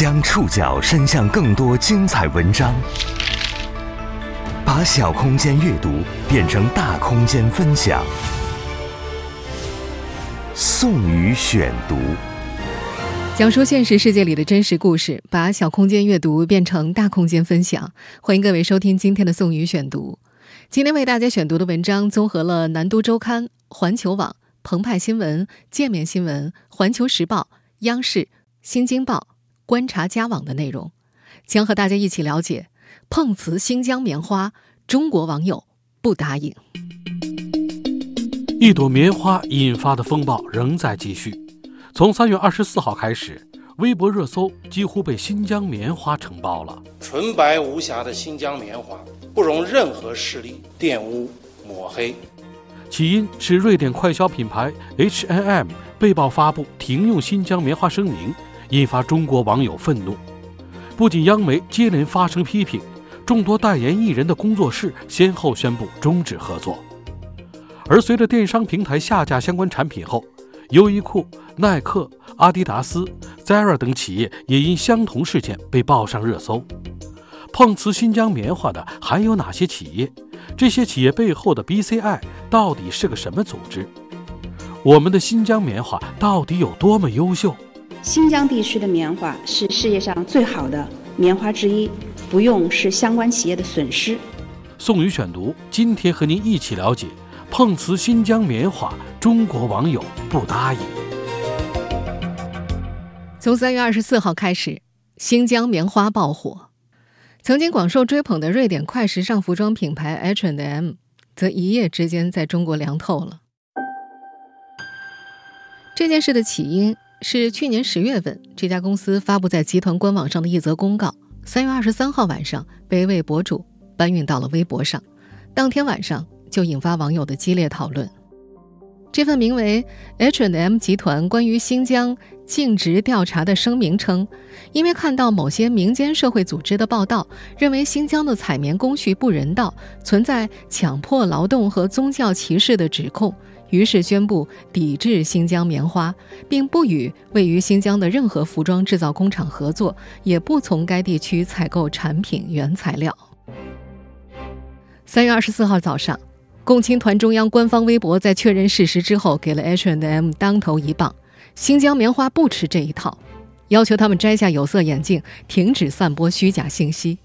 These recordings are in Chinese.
将触角伸向更多精彩文章，把小空间阅读变成大空间分享。宋宇选读，讲述现实世界里的真实故事，把小空间阅读变成大空间分享。欢迎各位收听今天的宋宇选读。今天为大家选读的文章综合了《南都周刊》、环球网、澎湃新闻、界面新闻、环球时报、央视、新京报。观察家网的内容，将和大家一起了解碰瓷新疆棉花，中国网友不答应。一朵棉花引发的风暴仍在继续。从三月二十四号开始，微博热搜几乎被新疆棉花承包了。纯白无瑕的新疆棉花，不容任何势力玷污抹黑。起因是瑞典快消品牌 H&M 被曝发布停用新疆棉花声明。引发中国网友愤怒，不仅央媒接连发声批评，众多代言艺人的工作室先后宣布终止合作。而随着电商平台下架相关产品后，优衣库、耐克、阿迪达斯、Zara 等企业也因相同事件被报上热搜。碰瓷新疆棉花的还有哪些企业？这些企业背后的 BCI 到底是个什么组织？我们的新疆棉花到底有多么优秀？新疆地区的棉花是世界上最好的棉花之一，不用是相关企业的损失。宋宇选读，今天和您一起了解碰瓷新疆棉花，中国网友不答应。从三月二十四号开始，新疆棉花爆火，曾经广受追捧的瑞典快时尚服装品牌 H&M，则一夜之间在中国凉透了。这件事的起因。是去年十月份，这家公司发布在集团官网上的一则公告，三月二十三号晚上被一位博主搬运到了微博上，当天晚上就引发网友的激烈讨论。这份名为 “H&M 集团关于新疆尽职调查的声明”称，因为看到某些民间社会组织的报道，认为新疆的采棉工序不人道，存在强迫劳动和宗教歧视的指控。于是宣布抵制新疆棉花，并不与位于新疆的任何服装制造工厂合作，也不从该地区采购产品原材料。三月二十四号早上，共青团中央官方微博在确认事实之后，给了 hnm 当头一棒：新疆棉花不吃这一套，要求他们摘下有色眼镜，停止散播虚假信息。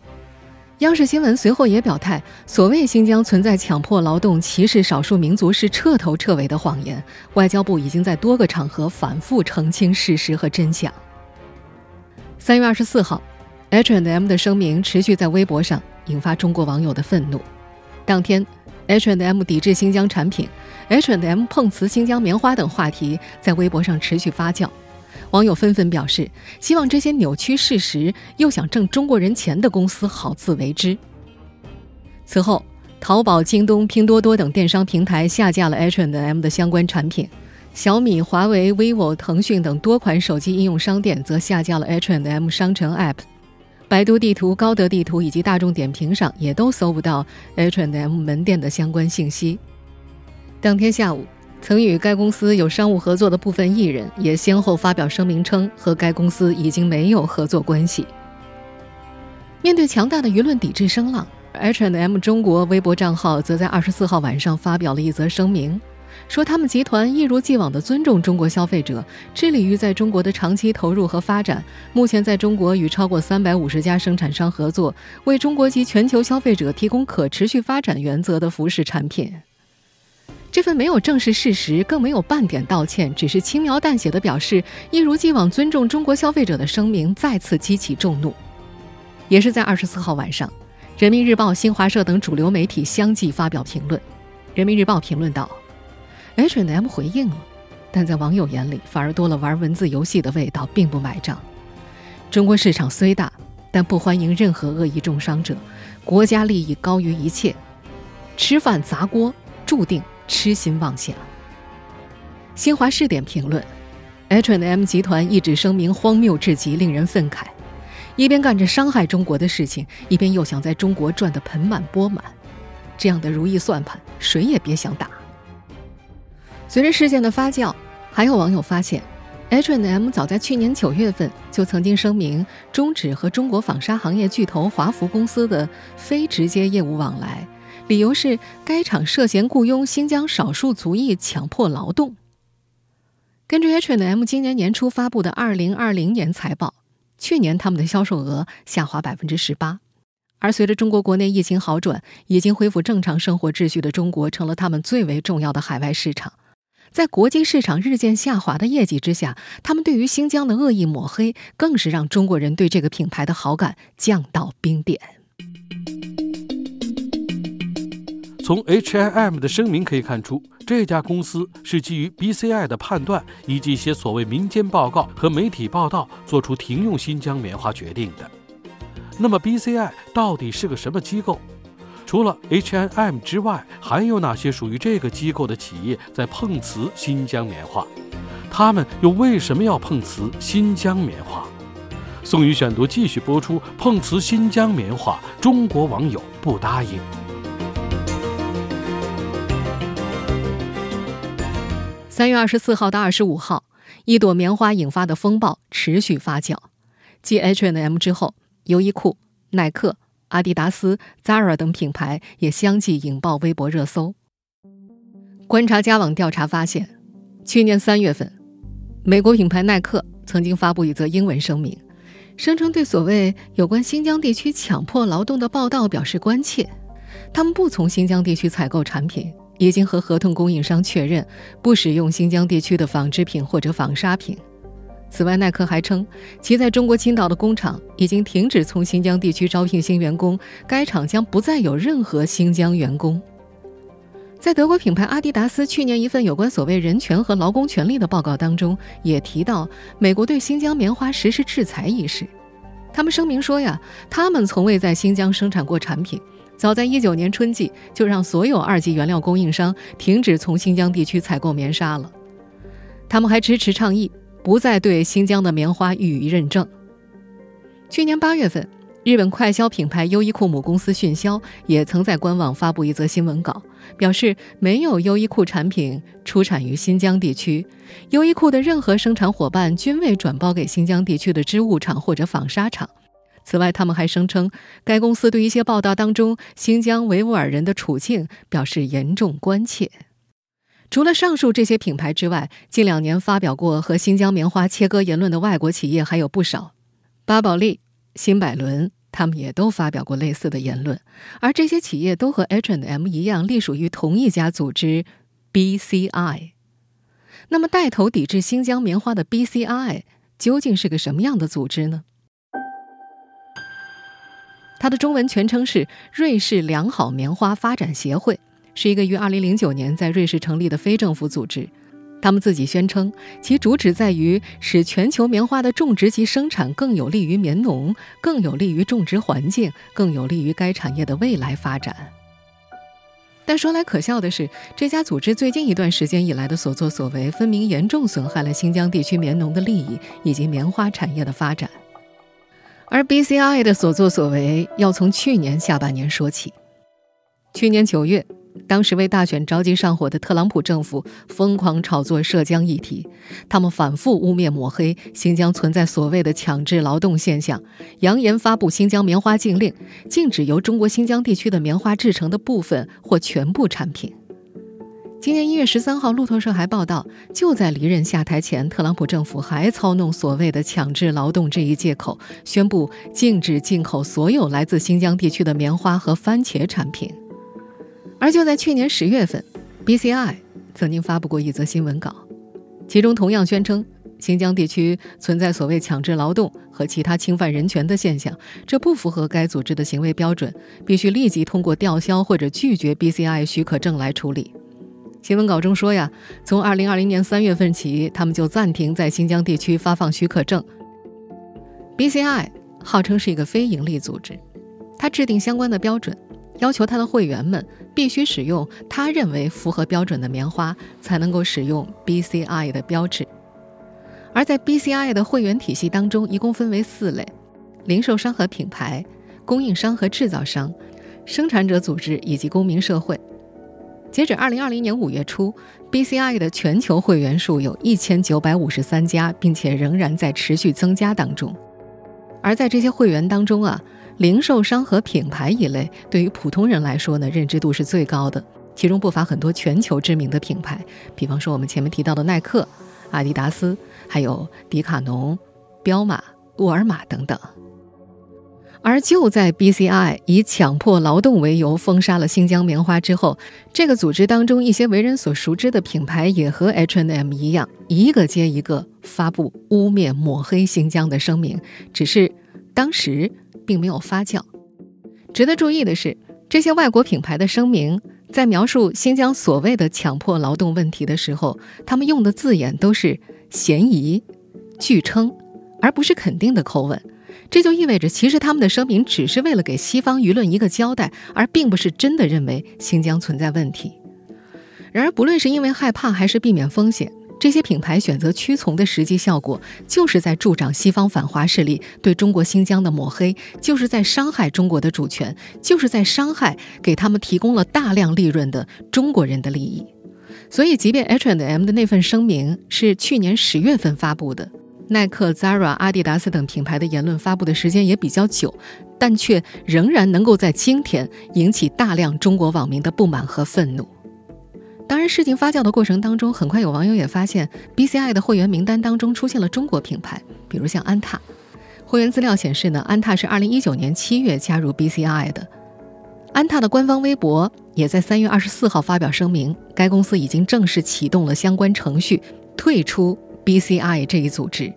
央视新闻随后也表态，所谓新疆存在强迫劳动、歧视少数民族是彻头彻尾的谎言。外交部已经在多个场合反复澄清事实和真相。三月二十四号，H and M 的声明持续在微博上引发中国网友的愤怒。当天，H and M 抵制新疆产品、，H and M 碰瓷新疆棉花等话题在微博上持续发酵。网友纷纷表示，希望这些扭曲事实又想挣中国人钱的公司好自为之。此后，淘宝、京东、拼多多等电商平台下架了 H&M 的相关产品，小米、华为、vivo、腾讯等多款手机应用商店则下架了 H&M 商城 App，百度地图、高德地图以及大众点评上也都搜不到 H&M 门店的相关信息。当天下午。曾与该公司有商务合作的部分艺人也先后发表声明称，和该公司已经没有合作关系。面对强大的舆论抵制声浪，H&M 中国微博账号则在二十四号晚上发表了一则声明，说他们集团一如既往地尊重中国消费者，致力于在中国的长期投入和发展。目前在中国与超过三百五十家生产商合作，为中国及全球消费者提供可持续发展原则的服饰产品。这份没有正视事实，更没有半点道歉，只是轻描淡写的表示一如既往尊重中国消费者的声明，再次激起众怒。也是在二十四号晚上，人民日报、新华社等主流媒体相继发表评论。人民日报评论道：“H&M 回应了，但在网友眼里反而多了玩文字游戏的味道，并不买账。中国市场虽大，但不欢迎任何恶意重伤者，国家利益高于一切，吃饭砸锅注定。”痴心妄想。新华视点评论：H&M 集团一纸声明荒谬至极，令人愤慨。一边干着伤害中国的事情，一边又想在中国赚得盆满钵满，这样的如意算盘，谁也别想打。随着事件的发酵，还有网友发现 H&M 早在去年九月份就曾经声明终止和中国纺纱行业巨头华孚公司的非直接业务往来，理由是该厂涉嫌雇佣新疆少数族裔强迫劳动。根据 H&M 今年年初发布的二零二零年财报，去年他们的销售额下滑百分之十八，而随着中国国内疫情好转，已经恢复正常生活秩序的中国成了他们最为重要的海外市场。在国际市场日渐下滑的业绩之下，他们对于新疆的恶意抹黑，更是让中国人对这个品牌的好感降到冰点。从 H I M 的声明可以看出，这家公司是基于 BCI 的判断以及一些所谓民间报告和媒体报道，做出停用新疆棉花决定的。那么，BCI 到底是个什么机构？除了 H I M 之外，还有哪些属于这个机构的企业在碰瓷新疆棉花？他们又为什么要碰瓷新疆棉花？宋宇选读继续播出：碰瓷新疆棉花，中国网友不答应。三月二十四号到二十五号，一朵棉花引发的风暴持续发酵。继 H&M 之后，优衣库、耐克。阿迪达斯、Zara 等品牌也相继引爆微博热搜。观察家网调查发现，去年三月份，美国品牌耐克曾经发布一则英文声明，声称对所谓有关新疆地区强迫劳动的报道表示关切。他们不从新疆地区采购产品，已经和合同供应商确认不使用新疆地区的纺织品或者纺纱品。此外，耐克还称，其在中国青岛的工厂已经停止从新疆地区招聘新员工，该厂将不再有任何新疆员工。在德国品牌阿迪达斯去年一份有关所谓人权和劳工权利的报告当中，也提到美国对新疆棉花实施制裁一事。他们声明说呀，他们从未在新疆生产过产品，早在一九年春季就让所有二级原料供应商停止从新疆地区采购棉纱了。他们还支持倡议。不再对新疆的棉花予以认证。去年八月份，日本快消品牌优衣库母公司迅销也曾在官网发布一则新闻稿，表示没有优衣库产品出产于新疆地区，优衣库的任何生产伙伴均未转包给新疆地区的织物厂或者纺纱厂。此外，他们还声称，该公司对一些报道当中新疆维吾尔人的处境表示严重关切。除了上述这些品牌之外，近两年发表过和新疆棉花切割言论的外国企业还有不少，巴宝莉、新百伦，他们也都发表过类似的言论。而这些企业都和 H&M 一样，隶属于同一家组织 BCI。那么，带头抵制新疆棉花的 BCI 究竟是个什么样的组织呢？它的中文全称是瑞士良好棉花发展协会。是一个于2009年在瑞士成立的非政府组织，他们自己宣称其主旨在于使全球棉花的种植及生产更有利于棉农，更有利于种植环境，更有利于该产业的未来发展。但说来可笑的是，这家组织最近一段时间以来的所作所为，分明严重损害了新疆地区棉农的利益以及棉花产业的发展。而 BCI 的所作所为要从去年下半年说起，去年九月。当时为大选着急上火的特朗普政府疯狂炒作涉疆议题，他们反复污蔑抹黑新疆存在所谓的强制劳动现象，扬言发布新疆棉花禁令，禁止由中国新疆地区的棉花制成的部分或全部产品。今年一月十三号，路透社还报道，就在离任下台前，特朗普政府还操弄所谓的强制劳动这一借口，宣布禁止进口所有来自新疆地区的棉花和番茄产品。而就在去年十月份，BCI 曾经发布过一则新闻稿，其中同样宣称新疆地区存在所谓强制劳动和其他侵犯人权的现象，这不符合该组织的行为标准，必须立即通过吊销或者拒绝 BCI 许可证来处理。新闻稿中说呀，从2020年3月份起，他们就暂停在新疆地区发放许可证。BCI 号称是一个非营利组织，它制定相关的标准。要求他的会员们必须使用他认为符合标准的棉花，才能够使用 BCI 的标志。而在 BCI 的会员体系当中，一共分为四类：零售商和品牌、供应商和制造商、生产者组织以及公民社会。截止二零二零年五月初，BCI 的全球会员数有一千九百五十三家，并且仍然在持续增加当中。而在这些会员当中啊，零售商和品牌一类对于普通人来说呢，认知度是最高的，其中不乏很多全球知名的品牌，比方说我们前面提到的耐克、阿迪达斯，还有迪卡侬、彪马、沃尔玛等等。而就在 BCI 以强迫劳动为由封杀了新疆棉花之后，这个组织当中一些为人所熟知的品牌也和 H&M 一样，一个接一个发布污蔑、抹黑新疆的声明，只是当时并没有发酵。值得注意的是，这些外国品牌的声明在描述新疆所谓的强迫劳动问题的时候，他们用的字眼都是嫌疑、据称，而不是肯定的口吻。这就意味着，其实他们的声明只是为了给西方舆论一个交代，而并不是真的认为新疆存在问题。然而，不论是因为害怕还是避免风险，这些品牌选择屈从的实际效果，就是在助长西方反华势力对中国新疆的抹黑，就是在伤害中国的主权，就是在伤害给他们提供了大量利润的中国人的利益。所以，即便 H and M 的那份声明是去年十月份发布的。耐克、Zara、阿迪达斯等品牌的言论发布的时间也比较久，但却仍然能够在今天引起大量中国网民的不满和愤怒。当然，事情发酵的过程当中，很快有网友也发现，BCI 的会员名单当中出现了中国品牌，比如像安踏。会员资料显示呢，安踏是2019年7月加入 BCI 的。安踏的官方微博也在3月24号发表声明，该公司已经正式启动了相关程序，退出。BCI 这一组织，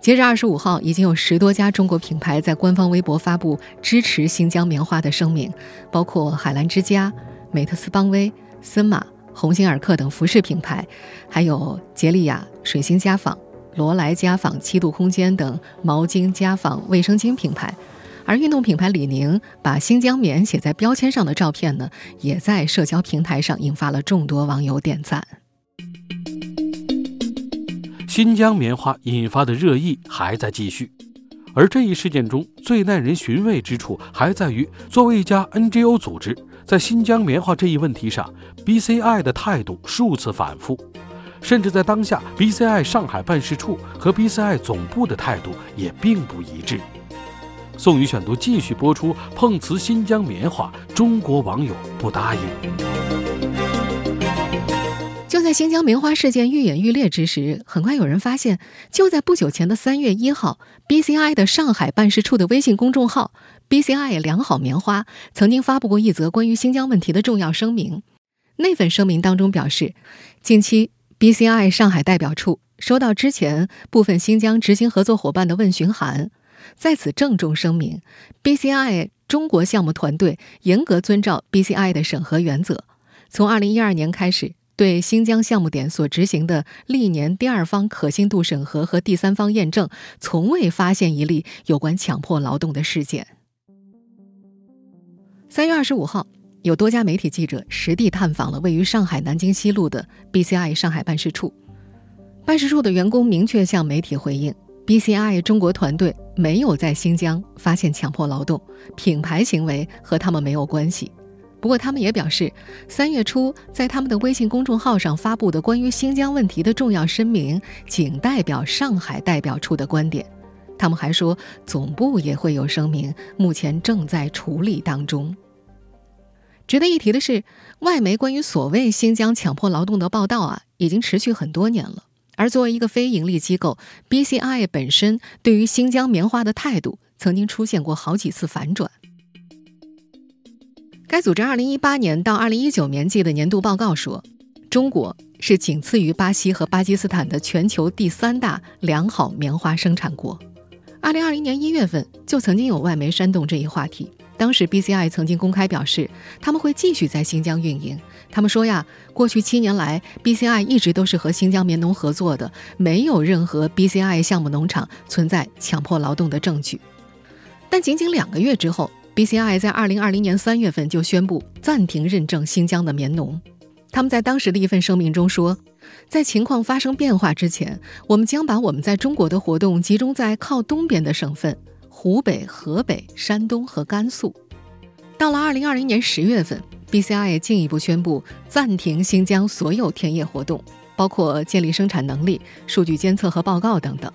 截至二十五号，已经有十多家中国品牌在官方微博发布支持新疆棉花的声明，包括海澜之家、美特斯邦威、森马、鸿星尔克等服饰品牌，还有杰利亚、水星家纺、罗莱家纺、七度空间等毛巾、家纺、卫生巾品牌。而运动品牌李宁把新疆棉写在标签上的照片呢，也在社交平台上引发了众多网友点赞。新疆棉花引发的热议还在继续，而这一事件中最耐人寻味之处还在于，作为一家 NGO 组织，在新疆棉花这一问题上，BCI 的态度数次反复，甚至在当下，BCI 上海办事处和 BCI 总部的态度也并不一致。宋宇选读继续播出，碰瓷新疆棉花，中国网友不答应。就在新疆棉花事件愈演愈烈之时，很快有人发现，就在不久前的三月一号，BCI 的上海办事处的微信公众号 “BCI 良好棉花”曾经发布过一则关于新疆问题的重要声明。那份声明当中表示，近期 BCI 上海代表处收到之前部分新疆执行合作伙伴的问询函，在此郑重声明，BCI 中国项目团队严格遵照 BCI 的审核原则，从二零一二年开始。对新疆项目点所执行的历年第二方可信度审核和第三方验证，从未发现一例有关强迫劳动的事件。三月二十五号，有多家媒体记者实地探访了位于上海南京西路的 BCI 上海办事处，办事处的员工明确向媒体回应：BCI 中国团队没有在新疆发现强迫劳动，品牌行为和他们没有关系。不过，他们也表示，三月初在他们的微信公众号上发布的关于新疆问题的重要声明，仅代表上海代表处的观点。他们还说，总部也会有声明，目前正在处理当中。值得一提的是，外媒关于所谓新疆强迫劳动的报道啊，已经持续很多年了。而作为一个非盈利机构，BCI 本身对于新疆棉花的态度，曾经出现过好几次反转。该组织2018年到2019年季的年度报告说，中国是仅次于巴西和巴基斯坦的全球第三大良好棉花生产国。2020年1月份就曾经有外媒煽动这一话题，当时 BCI 曾经公开表示，他们会继续在新疆运营。他们说呀，过去七年来，BCI 一直都是和新疆棉农合作的，没有任何 BCI 项目农场存在强迫劳动的证据。但仅仅两个月之后，BCI 在二零二零年三月份就宣布暂停认证新疆的棉农。他们在当时的一份声明中说，在情况发生变化之前，我们将把我们在中国的活动集中在靠东边的省份——湖北、河北、山东和甘肃。到了二零二零年十月份 BCI 进一步宣布暂停新疆所有田野活动，包括建立生产能力、数据监测和报告等等。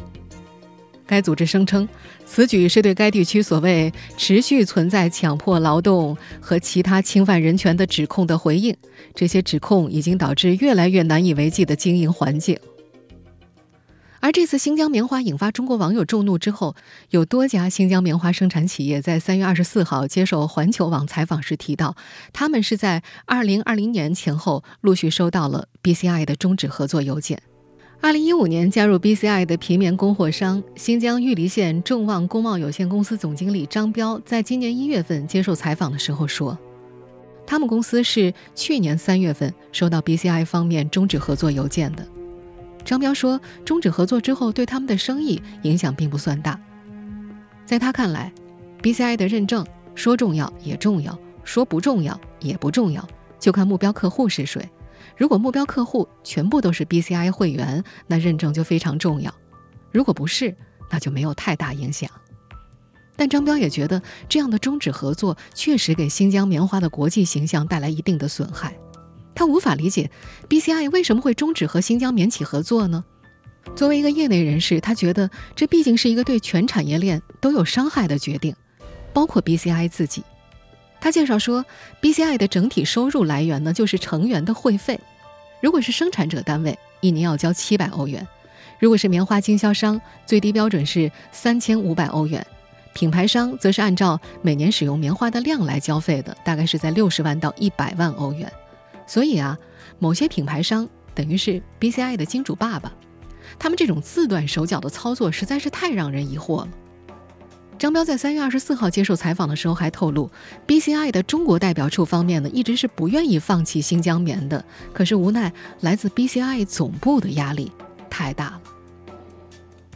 该组织声称，此举是对该地区所谓持续存在强迫劳动和其他侵犯人权的指控的回应。这些指控已经导致越来越难以为继的经营环境。而这次新疆棉花引发中国网友众怒之后，有多家新疆棉花生产企业在三月二十四号接受环球网采访时提到，他们是在二零二零年前后陆续收到了 BCI 的终止合作邮件。二零一五年加入 BCI 的皮棉供货商新疆玉梨县众旺工贸有限公司总经理张彪，在今年一月份接受采访的时候说，他们公司是去年三月份收到 BCI 方面终止合作邮件的。张彪说：“终止合作之后，对他们的生意影响并不算大。在他看来，BCI 的认证说重要也重要，说不重要也不重要，就看目标客户是谁。如果目标客户全部都是 BCI 会员，那认证就非常重要；如果不是，那就没有太大影响。但张彪也觉得，这样的终止合作确实给新疆棉花的国际形象带来一定的损害。”他无法理解，BCI 为什么会终止和新疆棉企合作呢？作为一个业内人士，他觉得这毕竟是一个对全产业链都有伤害的决定，包括 BCI 自己。他介绍说，BCI 的整体收入来源呢，就是成员的会费。如果是生产者单位，一年要交七百欧元；如果是棉花经销商，最低标准是三千五百欧元；品牌商则是按照每年使用棉花的量来交费的，大概是在六十万到一百万欧元。所以啊，某些品牌商等于是 BCI 的金主爸爸，他们这种自断手脚的操作实在是太让人疑惑了。张彪在三月二十四号接受采访的时候还透露，BCI 的中国代表处方面呢一直是不愿意放弃新疆棉的，可是无奈来自 BCI 总部的压力太大了。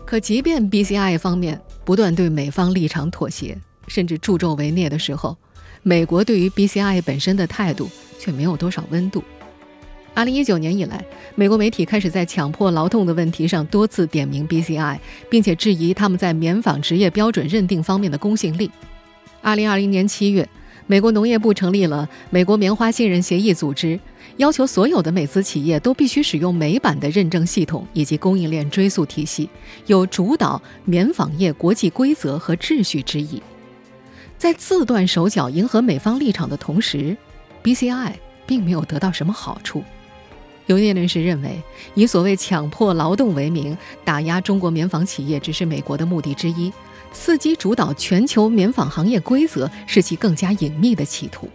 可即便 BCI 方面不断对美方立场妥协，甚至助纣为虐的时候，美国对于 BCI 本身的态度。却没有多少温度。二零一九年以来，美国媒体开始在强迫劳动的问题上多次点名 BCI，并且质疑他们在棉纺职业标准认定方面的公信力。二零二零年七月，美国农业部成立了美国棉花信任协议组织，要求所有的美资企业都必须使用美版的认证系统以及供应链追溯体系，有主导棉纺业国际规则和秩序之意。在自断手脚迎合美方立场的同时，BCI 并没有得到什么好处。有业内人士认为，以所谓强迫劳动为名打压中国棉纺企业，只是美国的目的之一；伺机主导全球棉纺行业规则，是其更加隐秘的企图。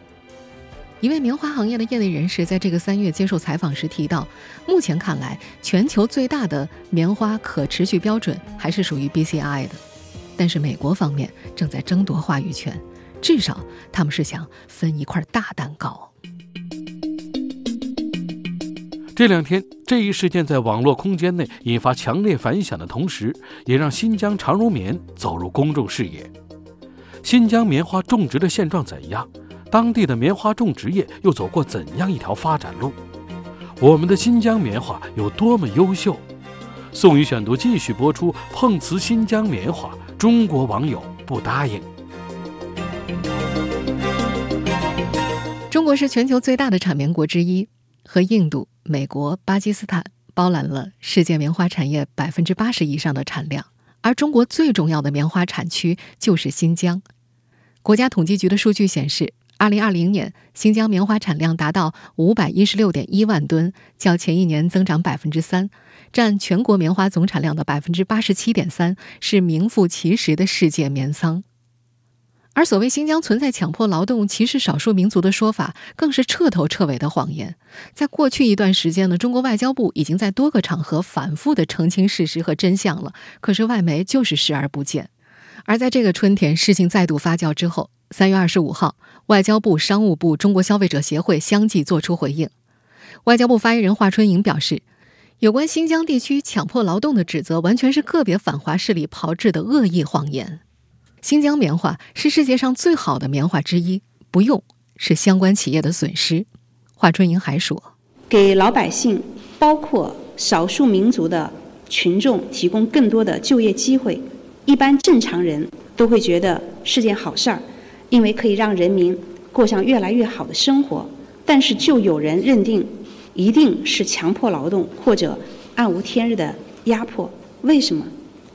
一位棉花行业的业内人士在这个三月接受采访时提到，目前看来，全球最大的棉花可持续标准还是属于 BCI 的，但是美国方面正在争夺话语权。至少他们是想分一块大蛋糕。这两天，这一事件在网络空间内引发强烈反响的同时，也让新疆长绒棉走入公众视野。新疆棉花种植的现状怎样？当地的棉花种植业又走过怎样一条发展路？我们的新疆棉花有多么优秀？宋宇选读继续播出。碰瓷新疆棉花，中国网友不答应。中国是全球最大的产棉国之一，和印度、美国、巴基斯坦包揽了世界棉花产业百分之八十以上的产量。而中国最重要的棉花产区就是新疆。国家统计局的数据显示，二零二零年新疆棉花产量达到五百一十六点一万吨，较前一年增长百分之三，占全国棉花总产量的百分之八十七点三，是名副其实的世界棉桑。而所谓新疆存在强迫劳动、歧视少数民族的说法，更是彻头彻尾的谎言。在过去一段时间呢，中国外交部已经在多个场合反复的澄清事实和真相了，可是外媒就是视而不见。而在这个春天，事情再度发酵之后，三月二十五号，外交部、商务部、中国消费者协会相继作出回应。外交部发言人华春莹表示，有关新疆地区强迫劳动的指责，完全是个别反华势力炮制的恶意谎言。新疆棉花是世界上最好的棉花之一，不用是相关企业的损失。华春莹还说：“给老百姓，包括少数民族的群众提供更多的就业机会，一般正常人都会觉得是件好事儿，因为可以让人民过上越来越好的生活。但是就有人认定一定是强迫劳动或者暗无天日的压迫。为什么？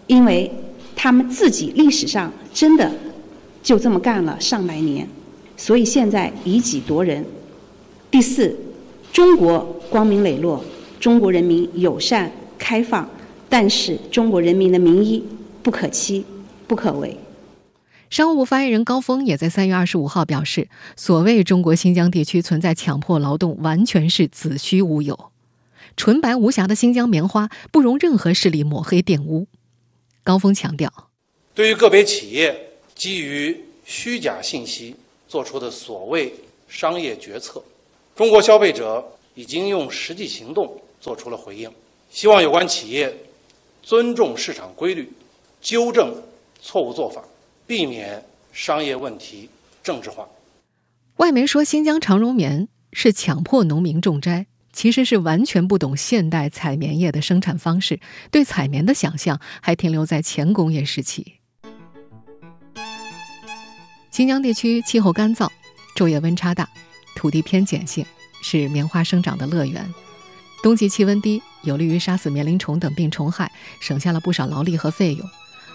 因为他们自己历史上真的就这么干了上百年，所以现在以己夺人。第四，中国光明磊落，中国人民友善开放，但是中国人民的名医不可欺，不可为。商务部发言人高峰也在三月二十五号表示，所谓中国新疆地区存在强迫劳动，完全是子虚乌有。纯白无瑕的新疆棉花不容任何势力抹黑玷污。高峰强调，对于个别企业基于虚假信息做出的所谓商业决策，中国消费者已经用实际行动做出了回应。希望有关企业尊重市场规律，纠正错误做法。避免商业问题政治化。外媒说新疆长绒棉是强迫农民种摘，其实是完全不懂现代采棉业的生产方式，对采棉的想象还停留在前工业时期。新疆地区气候干燥，昼夜温差大，土地偏碱性，是棉花生长的乐园。冬季气温低，有利于杀死棉铃虫等病虫害，省下了不少劳力和费用。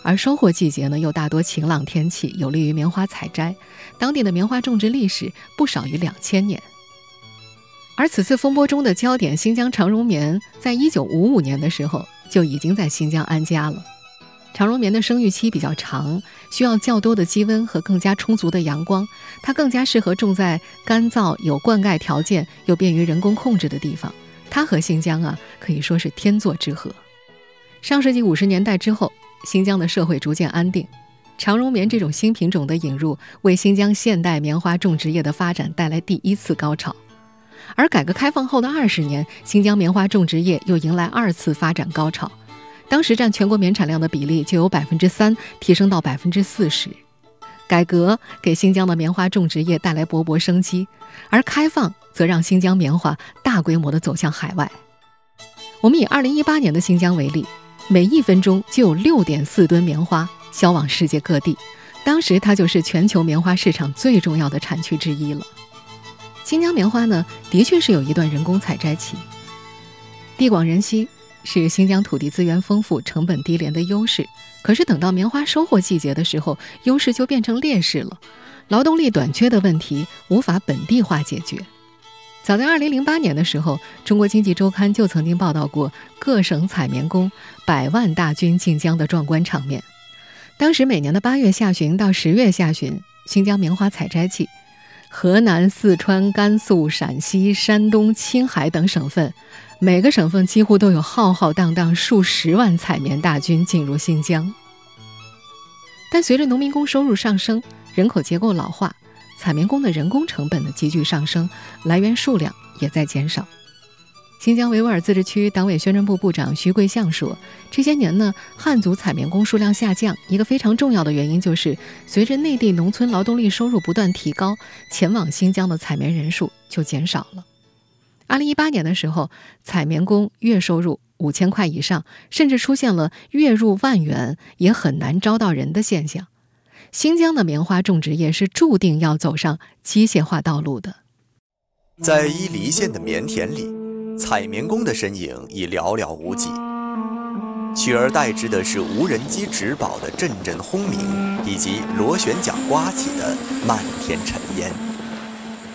而收获季节呢，又大多晴朗天气，有利于棉花采摘。当地的棉花种植历史不少于两千年。而此次风波中的焦点新疆长绒棉，在一九五五年的时候就已经在新疆安家了。长绒棉的生育期比较长，需要较多的积温和更加充足的阳光，它更加适合种在干燥、有灌溉条件又便于人工控制的地方。它和新疆啊，可以说是天作之合。上世纪五十年代之后。新疆的社会逐渐安定，长绒棉这种新品种的引入，为新疆现代棉花种植业的发展带来第一次高潮。而改革开放后的二十年，新疆棉花种植业又迎来二次发展高潮。当时占全国棉产量的比例就由百分之三提升到百分之四十。改革给新疆的棉花种植业带来勃勃生机，而开放则让新疆棉花大规模的走向海外。我们以二零一八年的新疆为例。每一分钟就有六点四吨棉花销往世界各地，当时它就是全球棉花市场最重要的产区之一了。新疆棉花呢，的确是有一段人工采摘期。地广人稀是新疆土地资源丰富、成本低廉的优势，可是等到棉花收获季节的时候，优势就变成劣势了，劳动力短缺的问题无法本地化解决。早在二零零八年的时候，《中国经济周刊》就曾经报道过各省采棉工百万大军进疆的壮观场面。当时每年的八月下旬到十月下旬，新疆棉花采摘季，河南、四川、甘肃、陕西、山东、青海等省份，每个省份几乎都有浩浩荡荡数十万采棉大军进入新疆。但随着农民工收入上升，人口结构老化。采棉工的人工成本的急剧上升，来源数量也在减少。新疆维吾尔自治区党委宣传部部长徐桂相说：“这些年呢，汉族采棉工数量下降，一个非常重要的原因就是随着内地农村劳动力收入不断提高，前往新疆的采棉人数就减少了。二零一八年的时候，采棉工月收入五千块以上，甚至出现了月入万元也很难招到人的现象。”新疆的棉花种植业是注定要走上机械化道路的。在伊犁县的棉田里，采棉工的身影已寥寥无几，取而代之的是无人机植保的阵阵轰鸣，以及螺旋桨刮起的漫天尘烟。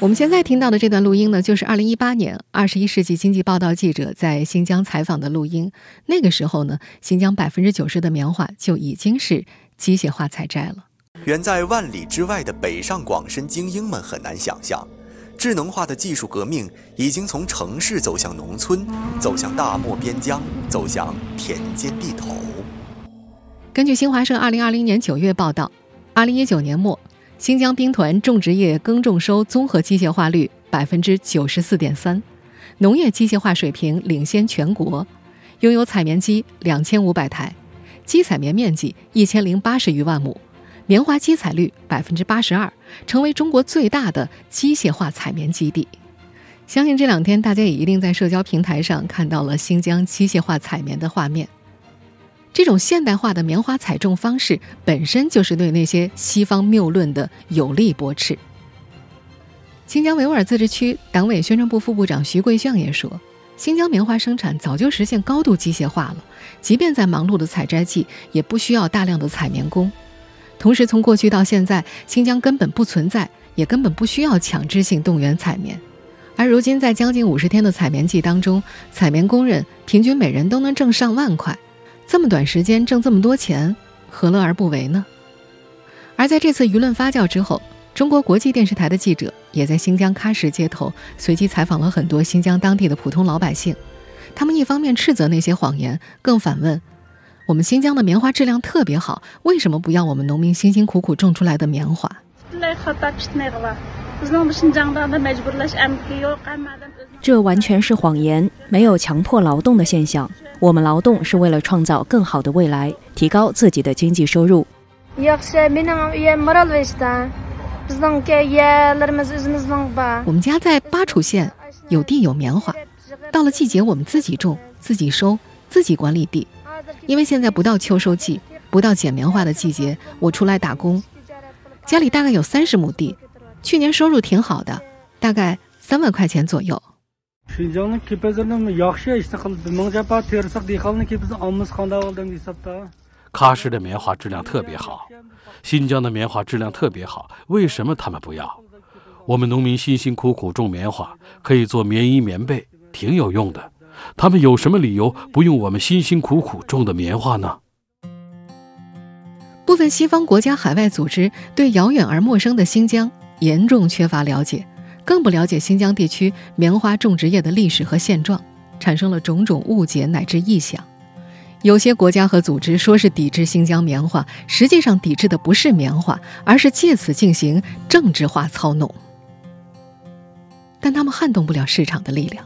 我们现在听到的这段录音呢，就是二零一八年《二十一世纪经济报道》记者在新疆采访的录音。那个时候呢，新疆百分之九十的棉花就已经是机械化采摘了。远在万里之外的北上广深精英们很难想象，智能化的技术革命已经从城市走向农村，走向大漠边疆，走向田间地头。根据新华社二零二零年九月报道，二零一九年末，新疆兵团种植业耕种收综合机械化率百分之九十四点三，农业机械化水平领先全国，拥有采棉机两千五百台，机采棉面积一千零八十余万亩。棉花机采率百分之八十二，成为中国最大的机械化采棉基地。相信这两天大家也一定在社交平台上看到了新疆机械化采棉的画面。这种现代化的棉花采种方式本身就是对那些西方谬论的有力驳斥。新疆维吾尔自治区党委宣传部副部长徐桂相也说，新疆棉花生产早就实现高度机械化了，即便在忙碌的采摘季，也不需要大量的采棉工。同时，从过去到现在，新疆根本不存在，也根本不需要强制性动员采棉。而如今，在将近五十天的采棉季当中，采棉工人平均每人都能挣上万块，这么短时间挣这么多钱，何乐而不为呢？而在这次舆论发酵之后，中国国际电视台的记者也在新疆喀什街头随机采访了很多新疆当地的普通老百姓，他们一方面斥责那些谎言，更反问：我们新疆的棉花质量特别好，为什么不要我们农民辛辛苦苦种出来的棉花？这完全是谎言，没有强迫劳动的现象。我们劳动是为了创造更好的未来，提高自己的经济收入。我们家在巴楚县，有地有棉花，到了季节我们自己种、自己收、自己管理地。因为现在不到秋收季，不到剪棉花的季节，我出来打工。家里大概有三十亩地。去年收入挺好的，大概三万块钱左右。喀什的棉花质量特别好，新疆的棉花质量特别好，为什么他们不要？我们农民辛辛苦苦种棉花，可以做棉衣棉被，挺有用的。他们有什么理由不用我们辛辛苦苦种的棉花呢？部分西方国家、海外组织对遥远而陌生的新疆。严重缺乏了解，更不了解新疆地区棉花种植业的历史和现状，产生了种种误解乃至臆想。有些国家和组织说是抵制新疆棉花，实际上抵制的不是棉花，而是借此进行政治化操弄。但他们撼动不了市场的力量。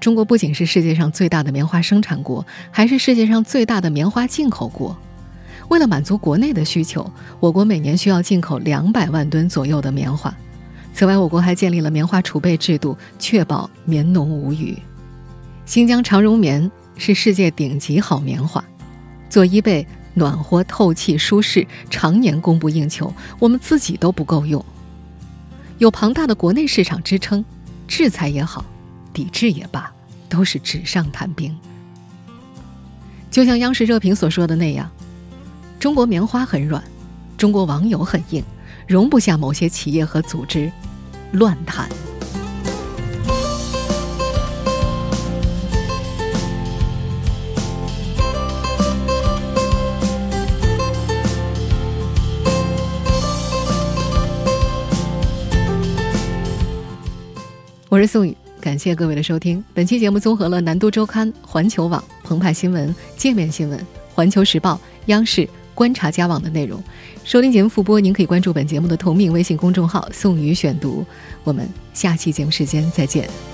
中国不仅是世界上最大的棉花生产国，还是世界上最大的棉花进口国。为了满足国内的需求，我国每年需要进口两百万吨左右的棉花。此外，我国还建立了棉花储备制度，确保棉农无虞。新疆长绒棉是世界顶级好棉花，做衣被暖和、透气、舒适，常年供不应求，我们自己都不够用。有庞大的国内市场支撑，制裁也好，抵制也罢，都是纸上谈兵。就像央视热评所说的那样。中国棉花很软，中国网友很硬，容不下某些企业和组织乱谈。我是宋宇，感谢各位的收听。本期节目综合了南都周刊、环球网、澎湃新闻、界面新闻、环球时报、央视。观察家网的内容，收听节目复播，您可以关注本节目的同名微信公众号“宋宇选读”。我们下期节目时间再见。